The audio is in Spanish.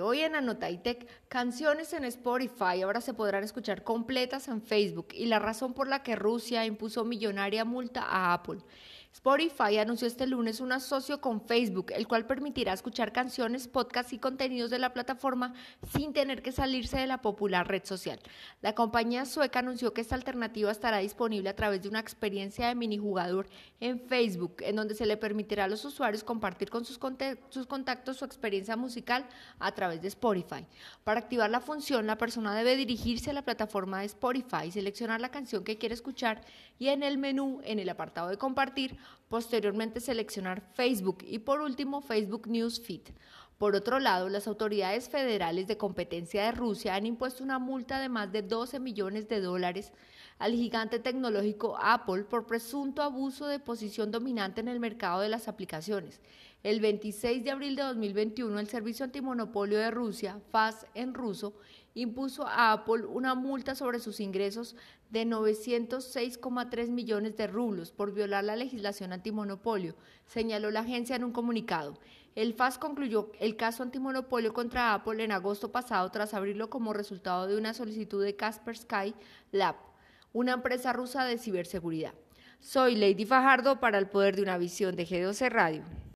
Hoy en Anotaitec, canciones en Spotify ahora se podrán escuchar completas en Facebook y la razón por la que Rusia impuso millonaria multa a Apple. Spotify anunció este lunes un asocio con Facebook, el cual permitirá escuchar canciones, podcasts y contenidos de la plataforma sin tener que salirse de la popular red social. La compañía sueca anunció que esta alternativa estará disponible a través de una experiencia de minijugador en Facebook, en donde se le permitirá a los usuarios compartir con sus, sus contactos su experiencia musical a través de Spotify. Para activar la función, la persona debe dirigirse a la plataforma de Spotify, seleccionar la canción que quiere escuchar y en el menú, en el apartado de compartir, posteriormente seleccionar Facebook y por último Facebook News Feed. Por otro lado, las autoridades federales de competencia de Rusia han impuesto una multa de más de 12 millones de dólares al gigante tecnológico Apple por presunto abuso de posición dominante en el mercado de las aplicaciones. El 26 de abril de 2021, el Servicio Antimonopolio de Rusia, FAS en ruso, impuso a Apple una multa sobre sus ingresos de 906,3 millones de rublos por violar la legislación antimonopolio, señaló la agencia en un comunicado. El FAS concluyó el caso antimonopolio contra Apple en agosto pasado tras abrirlo como resultado de una solicitud de Kaspersky Lab, una empresa rusa de ciberseguridad. Soy Lady Fajardo para el Poder de una Visión de G12 Radio.